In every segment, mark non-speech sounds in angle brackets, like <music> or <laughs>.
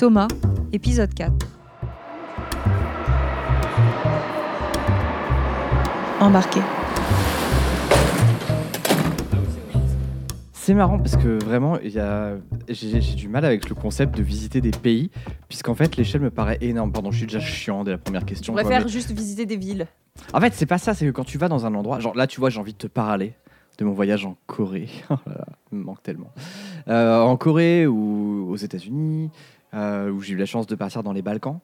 Thomas, épisode 4. Embarqué. C'est marrant parce que vraiment, j'ai du mal avec le concept de visiter des pays, puisqu'en fait, l'échelle me paraît énorme. Pardon, je suis déjà chiant dès la première question. On quoi, préfère mais- juste visiter des villes. En fait, c'est pas ça, c'est que quand tu vas dans un endroit, genre là, tu vois, j'ai envie de te parler de mon voyage en Corée. <laughs> Oh là là, il me manque tellement. Euh, en Corée ou aux États-Unis, euh, où j'ai eu la chance de partir dans les Balkans.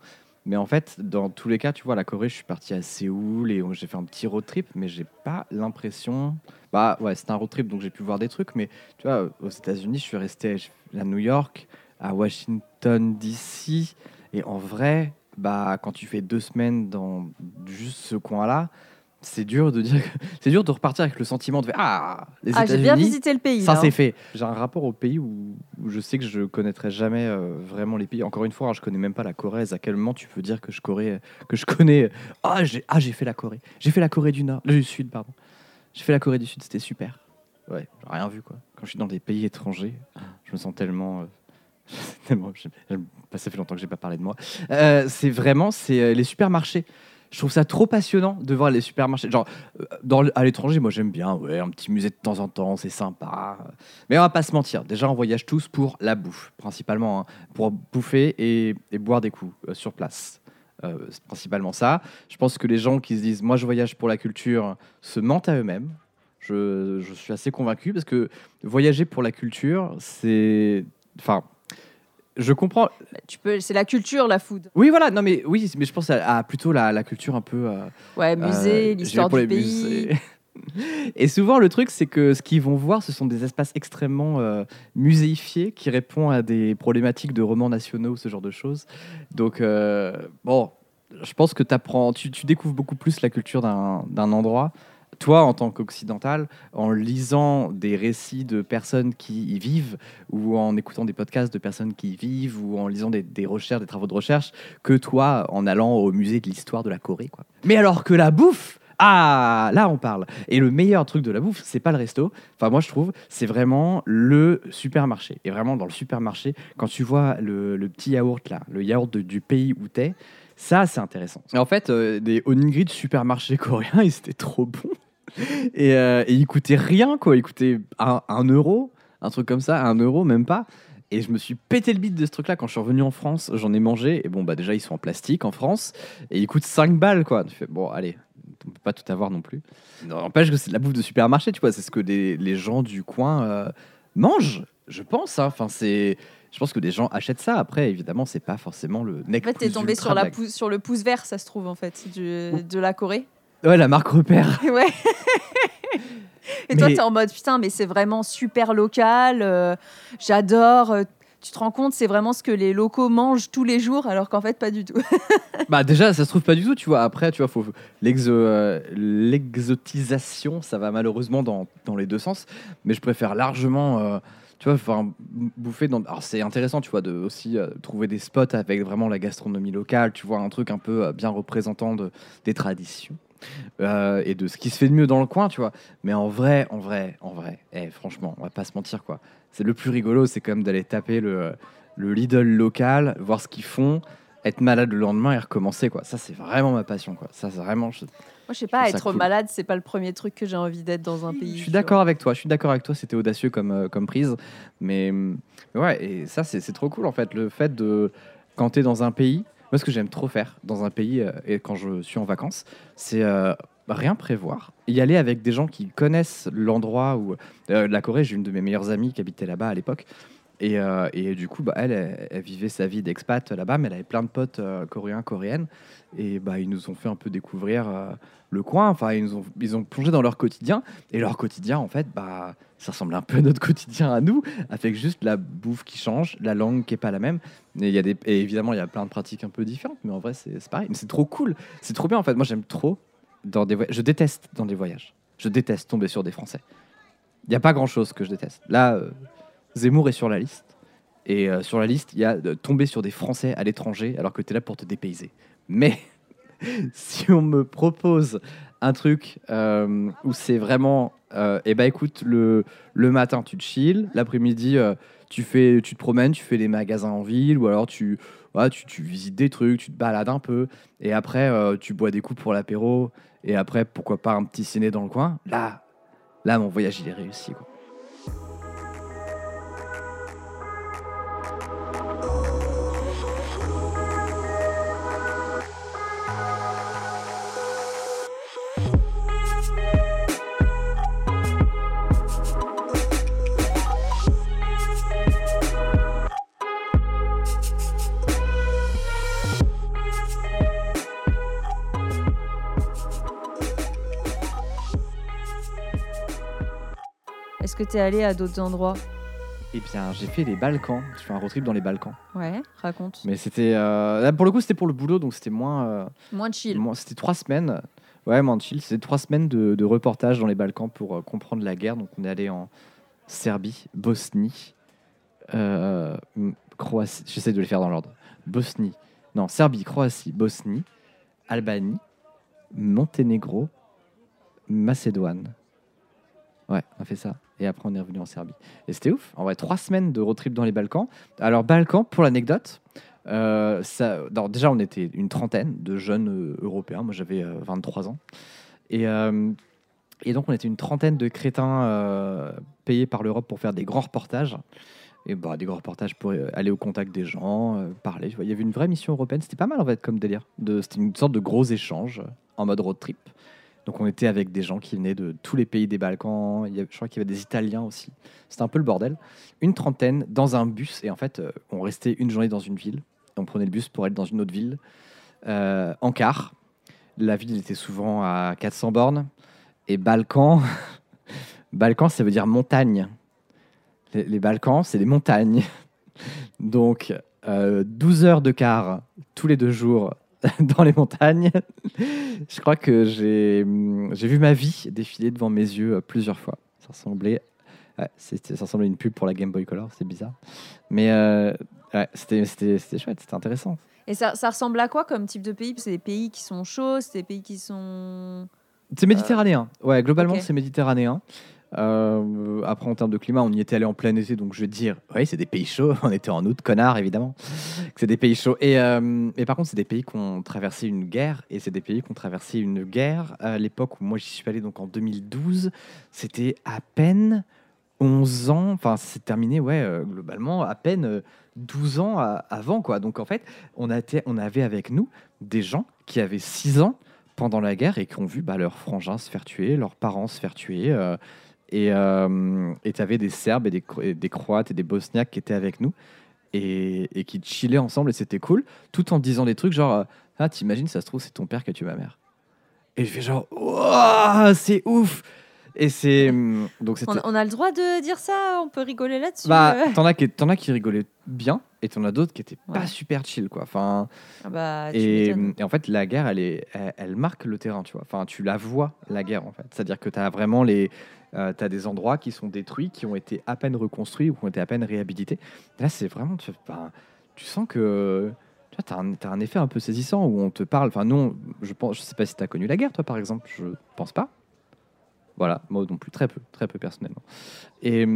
Mais en fait, dans tous les cas, tu vois, la Corée, je suis parti à Séoul et j'ai fait un petit road trip, mais j'ai pas l'impression. Bah ouais, c'était un road trip, donc j'ai pu voir des trucs, mais tu vois, aux États-Unis, je suis resté à New York, à Washington DC, et en vrai, bah quand tu fais deux semaines dans juste ce coin-là, c'est dur de dire, c'est dur de repartir avec le sentiment de ah les Ah, j'ai bien visité le pays. Ça, là, c'est hein. fait. J'ai un rapport au pays où, où je sais que je connaîtrai jamais euh, vraiment les pays. Encore une fois, hein, je connais même pas la Corée. À quel moment tu peux dire que je, Corée, que je connais Ah, j'ai ah, j'ai fait la Corée. J'ai fait la Corée du Nord, du Sud, pardon. J'ai fait la Corée du Sud, c'était super. Ouais, j'ai rien vu quoi. Quand je suis dans des pays étrangers, je me sens tellement. euh, <laughs> tellement ça fait longtemps que j'ai pas parlé de moi. Euh, c'est vraiment c'est euh, les supermarchés. Je trouve ça trop passionnant de voir les supermarchés. Genre, euh, dans, à l'étranger, moi j'aime bien, ouais, un petit musée de temps en temps, c'est sympa. Mais on va pas se mentir, déjà on voyage tous pour la bouffe, principalement, hein, pour bouffer et, et boire des coups euh, sur place. Euh, c'est principalement ça. Je pense que les gens qui se disent, moi je voyage pour la culture, se mentent à eux-mêmes. Je, je suis assez convaincu parce que voyager pour la culture, c'est. Enfin. Je comprends. Bah, Tu peux, c'est la culture, la food. Oui, voilà. Non, mais oui, mais je pense à, à plutôt la, la culture un peu. euh, Ouais, musée, euh, l'histoire du les pays. musées. <laughs> Et souvent, le truc, c'est que ce qu'ils vont voir, ce sont des espaces extrêmement euh, muséifiés qui répondent à des problématiques de romans nationaux ce genre de choses. Donc, bon, je pense que apprends, tu, tu découvres beaucoup plus la culture d'un d'un endroit. Toi, en tant qu'occidental, en lisant des récits de personnes qui y vivent, ou en écoutant des podcasts de personnes qui y vivent, ou en lisant des, recherches, des travaux de recherche, que toi, en allant au musée de l'histoire de la Corée. Quoi. Mais alors que la bouffe, ah, là on parle. Et le meilleur truc de la bouffe, c'est pas le resto. Enfin, moi je trouve, c'est vraiment le supermarché. Et vraiment dans le supermarché, quand tu vois le, petit yaourt là, le yaourt du pays où t'es, ça c'est intéressant. Et en fait, euh, des onigiri de supermarché <laughs> coréens, ils étaient trop bons. <laughs> Et, euh, et ils coûtaient rien quoi. Ils coûtaient un, un euro, un truc comme ça, un euro même pas. Et je me suis pété le bide de ce truc-là quand je suis revenu en France. J'en ai mangé. Et bon, bah déjà, ils sont en plastique en France. Et ils coûtent 5 balles, quoi. Tu fais, bon, allez, on peut pas tout avoir non plus. N'empêche que c'est de la bouffe de supermarché, tu vois. C'est ce que les, les gens du coin euh, mangent, je pense. hein. Enfin, c'est. Je pense que des gens achètent ça. Après, évidemment, c'est pas forcément le En nec fait, t'es tombé sur, la blague. pou- sur le pouce vert, ça se trouve, en fait, du- de la Corée. Ouais, la marque repère. <laughs> ouais. Et toi, Mais- t'es en mode, putain, mais c'est vraiment super local. euh, J'adore. euh, tu te rends compte, c'est vraiment ce que les locaux mangent tous les jours, alors qu'en fait, pas du tout. <laughs> Bah déjà, ça se trouve pas du tout, tu vois. Après, tu vois, faut euh, l'exotisation, ça va malheureusement dans, dans les deux sens. Mais je préfère largement, tu vois, enfin, bouffer dans. Alors c'est intéressant, tu vois, de aussi trouver des spots avec vraiment la gastronomie locale, tu vois, un truc un peu bien représentant de, des traditions. Euh, et de ce qui se fait de mieux dans le coin, tu vois. Mais en vrai, en vrai, en vrai, eh, franchement, on va pas se mentir, quoi. C'est le plus rigolo, c'est quand même d'aller taper le, le Lidl local, voir ce qu'ils font, être malade le lendemain et recommencer quoi. Ça c'est vraiment ma passion quoi. Ça c'est vraiment. Je, Moi, je sais pas, être cool. malade, c'est pas le premier truc que j'ai envie d'être dans un pays. je suis d'accord avec toi. Je suis d'accord avec toi. C'était audacieux comme euh, comme prise, mais, mais ouais et ça c'est c'est trop cool en fait le fait de quand tu es dans un pays. Moi ce que j'aime trop faire dans un pays euh, et quand je suis en vacances, c'est euh, rien prévoir. Y aller avec des gens qui connaissent l'endroit où euh, la Corée. J'ai une de mes meilleures amies qui habitait là-bas à l'époque. Et, euh, et du coup, bah, elle, elle, vivait sa vie d'expat là-bas, mais elle avait plein de potes euh, coréens, coréennes. Et bah, ils nous ont fait un peu découvrir euh, le coin. Enfin, ils, nous ont, ils ont plongé dans leur quotidien. Et leur quotidien, en fait, bah, ça ressemble un peu à notre <laughs> quotidien à nous, avec juste la bouffe qui change, la langue qui est pas la même. Et, et évidemment, il y a plein de pratiques un peu différentes, mais en vrai, c'est pareil. Mais c'est trop cool. C'est trop bien, en fait. Moi, j'aime trop dans des voyages. Je déteste dans des voyages. Je déteste tomber sur des Français. Il n'y a pas grand-chose que je déteste. Là, Zemmour est sur la liste. Et euh, sur la liste, il y a tomber sur des Français à l'étranger alors que tu es là pour te dépayser. Mais <laughs> si on me propose un truc euh, où c'est vraiment, euh, eh ben écoute, le, le matin tu te chill, l'après-midi euh, tu fais, tu te promènes, tu fais les magasins en ville, ou alors tu, voilà, tu, visites des trucs, tu te balades un peu, et après tu bois des coups pour l'apéro, et après pourquoi pas un petit ciné dans le coin. Là, là mon voyage il est réussi. Est-ce que tu es allé à d'autres endroits? Et bien j'ai fait les Balkans, je fais un road trip dans les Balkans. Ouais, raconte. Mais c'était, euh, là, pour le coup c'était pour le boulot, donc c'était moins... euh, Moins chill. C'était trois semaines. Ouais, moins chill. C'était trois semaines de, de reportage dans les Balkans pour euh, comprendre la guerre. Donc, on est allé en Serbie, Bosnie, euh, m- Croatie. J'essaie de les faire dans l'ordre. Bosnie. Non, Serbie, Croatie, Bosnie, Albanie, Monténégro, Macédoine. Ouais, on a fait ça. Et après, on est revenu en Serbie. Et c'était ouf. En vrai, trois semaines de road trip dans les Balkans. Alors, Balkans, pour l'anecdote, euh, déjà, on était une trentaine de jeunes euh, Européens. Moi, j'avais euh, 23 ans. Et, euh, donc, on était une trentaine de crétins euh, payés par l'Europe pour faire des grands reportages. Et bah, des grands reportages pour euh, aller au contact des gens, euh, parler. Il y avait une vraie mission européenne. C'était pas mal, en fait, comme délire. C'était une sorte de gros échange euh, en mode road trip. Donc, on était avec des gens qui venaient de tous les pays des Balkans. Il y je crois qu'il y avait des Italiens aussi. C'était un peu le bordel. Une trentaine dans un bus. Et en fait, euh, on restait une journée dans une ville. On prenait le bus pour aller dans une autre ville euh, en car. La ville était souvent à 400 bornes. Et Balkan, <laughs> Balkan, ça veut dire montagne. Les, les Balkans, c'est des montagnes. <laughs> Donc, euh, 12 heures de car tous les deux jours <laughs> dans les montagnes. Je crois que j'ai vu ma vie défiler devant mes yeux euh, plusieurs fois. Ça ressemblait, ouais, ça ressemblait à une pub pour la Game Boy Color, c'est bizarre. Mais euh, ouais, c'était chouette, c'était intéressant. Et ça, ça ressemble à quoi comme type de pays? C'est des pays qui sont chauds, c'est des pays qui sont. C'est méditerranéen. Ouais, globalement, c'est méditerranéen. Euh, après, en termes de climat, on y était allé en plein été, donc je vais te dire, oui, c'est des pays chauds. <laughs> On était en août, connard, évidemment. C'est des pays chauds. Et, euh, par contre, c'est des pays qui ont traversé une guerre, et c'est des pays qui ont traversé une guerre à l'époque où moi j'y suis allé, donc en 2012. C'était à peine 11 ans, enfin, c'est terminé, ouais, euh, globalement, à peine euh, 12 ans à- avant, quoi. Donc en fait, on, a été- on avait avec nous des gens qui avaient 6 ans pendant la guerre et qui ont vu bah, leurs frangins se faire tuer, leurs parents se faire tuer. Et euh, tu avais des Serbes et des, et des Croates et des Bosniaques qui étaient avec nous et, et qui chillaient ensemble et c'était cool, tout en disant des trucs genre euh, Ah, t'imagines, ça se trouve, c'est ton père qui a tué ma mère. Et je fais genre c'est ouf Et c'est. hum, Donc. On, on a le droit de dire ça On peut rigoler là-dessus Bah, euh t'en as, qui- t'en as qui rigolaient bien et t'en as d'autres qui étaient pas Ouais. super chill, quoi. Enfin, Ah bah, et, en fait, la guerre, elle, est, elle, elle marque le terrain, tu vois. Enfin, tu la vois, la guerre, en fait. C'est-à-dire que tu as vraiment les. Euh, tu as des endroits qui sont détruits, qui ont été à peine reconstruits ou qui ont été à peine réhabilités. Là, c'est vraiment. Tu, enfin, tu sens que. Tu as un, t'as un effet un peu saisissant où on te parle. Enfin, non, je pense, je sais pas si tu as connu la guerre, toi, par exemple. Je pense pas. Voilà, moi non plus, très peu, très peu personnellement. Et,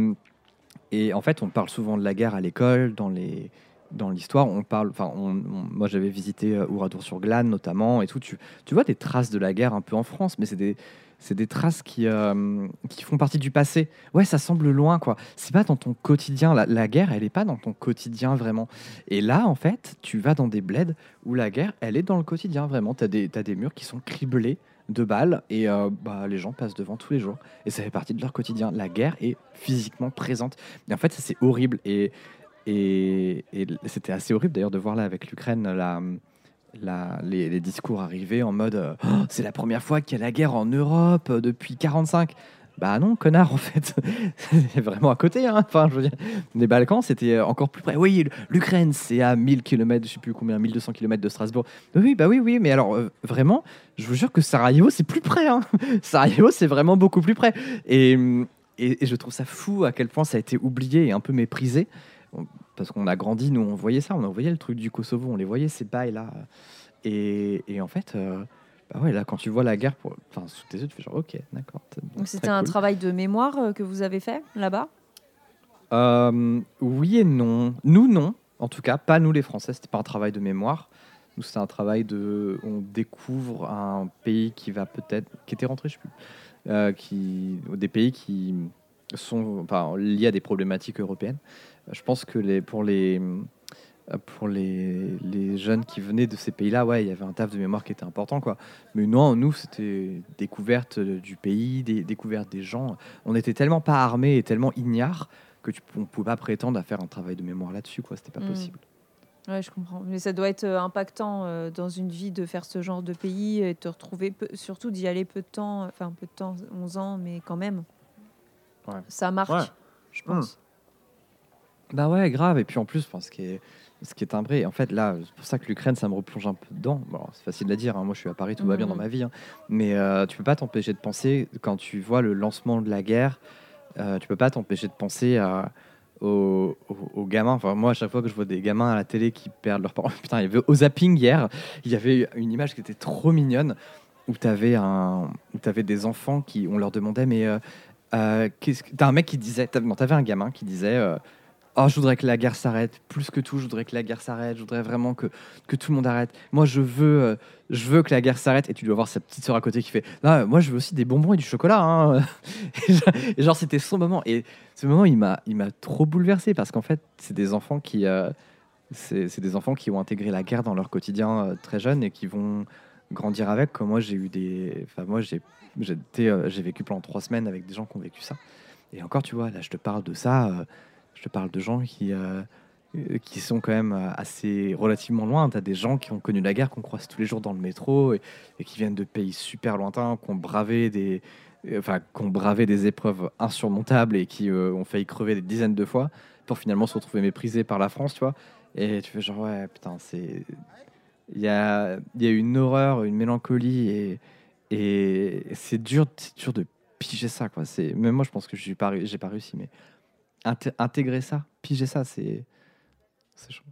et en fait, on parle souvent de la guerre à l'école, dans les dans l'histoire, on parle. Enfin, moi, j'avais visité euh, Oradour-sur-Glane notamment et tout. Tu, tu vois des traces de la guerre un peu en France, mais c'est des c'est des traces qui, euh, qui font partie du passé. Ouais, ça semble loin, quoi. C'est pas dans ton quotidien. La, la guerre, elle est pas dans ton quotidien vraiment. Et là, en fait, tu vas dans des bleds où la guerre, elle est dans le quotidien vraiment. Tu as des, t'as des murs qui sont criblés de balles et euh, bah, les gens passent devant tous les jours. Et ça fait partie de leur quotidien. La guerre est physiquement présente. Et en fait, c'est horrible. Et, et, c'était assez horrible d'ailleurs de voir là avec l'Ukraine la, les, discours arriver en mode Oh, c'est la première fois qu'il y a la guerre en Europe euh, depuis 45. Bah non, connard, en fait. <laughs> c'est vraiment à côté. Hein. Enfin, je veux dire, les Balkans, c'était encore plus près. Oui, l'Ukraine, c'est à 1000 km, je sais plus combien, 1200 km de Strasbourg. Oui, bah oui, oui, mais alors, euh, vraiment, je vous jure que Sarajevo, c'est plus près. Hein. <laughs> Sarajevo, c'est vraiment beaucoup plus près. Et, et, et je trouve ça fou à quel point ça a été oublié et un peu méprisé. Parce qu'on a grandi, nous, on voyait ça, on voyait le truc du Kosovo, on les voyait, ces bails-là. Et, et en fait, euh, bah ouais, là, quand tu vois la guerre pour... enfin, sous tes yeux, tu fais genre, ok, d'accord. Donc c'était un cool. travail de mémoire euh, que vous avez fait là-bas? Euh, oui et non. Nous, non. En tout cas, pas nous les Français. C'était pas un travail de mémoire. Nous, c'était un travail de. On découvre un pays qui va peut-être. qui était rentré, je sais plus. Euh, qui, des pays qui sont enfin, liés à des problématiques européennes. Je pense que les, pour les. Euh, Pour les, les jeunes qui venaient de ces pays-là, ouais, il y avait un taf de mémoire qui était important, quoi. Mais non, nous, c'était découverte du pays, des, découverte des gens. On était tellement pas armés et tellement ignares que tu on pouvait pas prétendre à faire un travail de mémoire là-dessus, quoi. C'était pas Mm. possible. Ouais, je comprends. Mais ça doit être euh, impactant euh, dans une vie de faire ce genre de pays et te retrouver, peu- surtout d'y aller peu de temps, enfin peu de temps, 11 ans, mais quand même. Ouais. Ça marque, Ouais. je pense. Bah ouais, grave. Et puis en plus, ce qui est, ce qui est timbré, en fait, là, c'est pour ça que l'Ukraine, ça me replonge un peu dedans. Bon, c'est facile à dire. hein. Moi, je suis à Paris, tout va bien Mhm. dans ma vie. hein. Mais euh, tu peux pas t'empêcher de penser quand tu vois le lancement de la guerre. euh, tu peux pas t'empêcher de penser à aux, gamins. Enfin, moi, à chaque fois que je vois des gamins à la télé qui perdent leurs parents, <laughs> putain, il y avait au zapping hier, il y avait une image qui était trop mignonne où tu avais un, où t'avais des enfants qui, on leur demandait, mais euh, euh, qu'est-ce que- t'as un mec qui disait, t'as- non, t'avais un gamin qui disait. euh, Oh, je voudrais que la guerre s'arrête. Plus que tout, je voudrais que la guerre s'arrête. Je voudrais vraiment que, que tout le monde arrête. Moi, je veux, euh, je veux que la guerre s'arrête. Et tu dois voir sa petite sœur à côté qui fait Non, moi, je veux aussi des bonbons et du chocolat. hein. <laughs> et genre- c'était son moment. Et ce moment, il m'a, trop bouleversé parce qu'en fait, c'est des enfants qui, euh, des enfants qui ont intégré la guerre dans leur quotidien euh, très jeune et qui vont grandir avec. Comme moi, j'ai eu des, enfin moi, j'ai, j'ai vécu pendant trois semaines avec des gens qui ont vécu ça. Et encore, tu vois, là, je te parle de ça. Je te parle de gens qui, euh, euh, qui sont quand même euh, assez relativement loin. Tu as des gens qui ont connu la guerre, qu'on croise tous les jours dans le métro et, qui viennent de pays super lointains, qui ont bravé des, enfin, qui bravé des épreuves insurmontables et qui ont failli crever des dizaines de fois pour finalement se retrouver méprisés par la France, tu vois. Et tu fais genre, ouais, putain, c'est. Il y a, y a une horreur, une mélancolie et, c'est dur, dur de piger ça, quoi. Même moi, je pense que je n'ai pas, pas réussi, mais inté- intégrer ça, piger ça, c'est. C'est chaud.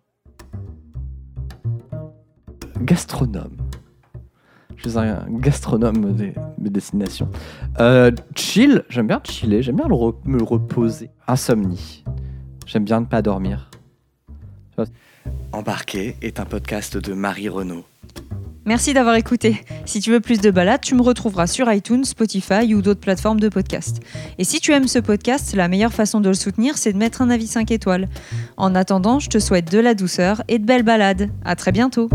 Gastronome. Je suis un gastronome des, des destinations. Euh, chill, j'aime bien chiller, j'aime bien me reposer. Insomnie, j'aime bien ne pas dormir. Embarqué est un podcast de Marie Renaud. Merci d'avoir écouté. Si tu veux plus de balades, tu me retrouveras sur iTunes, Spotify ou d'autres plateformes de podcast. Et si tu aimes ce podcast, la meilleure façon de le soutenir, c'est de mettre un avis 5 étoiles. En attendant, je te souhaite de la douceur et de belles balades. À très bientôt.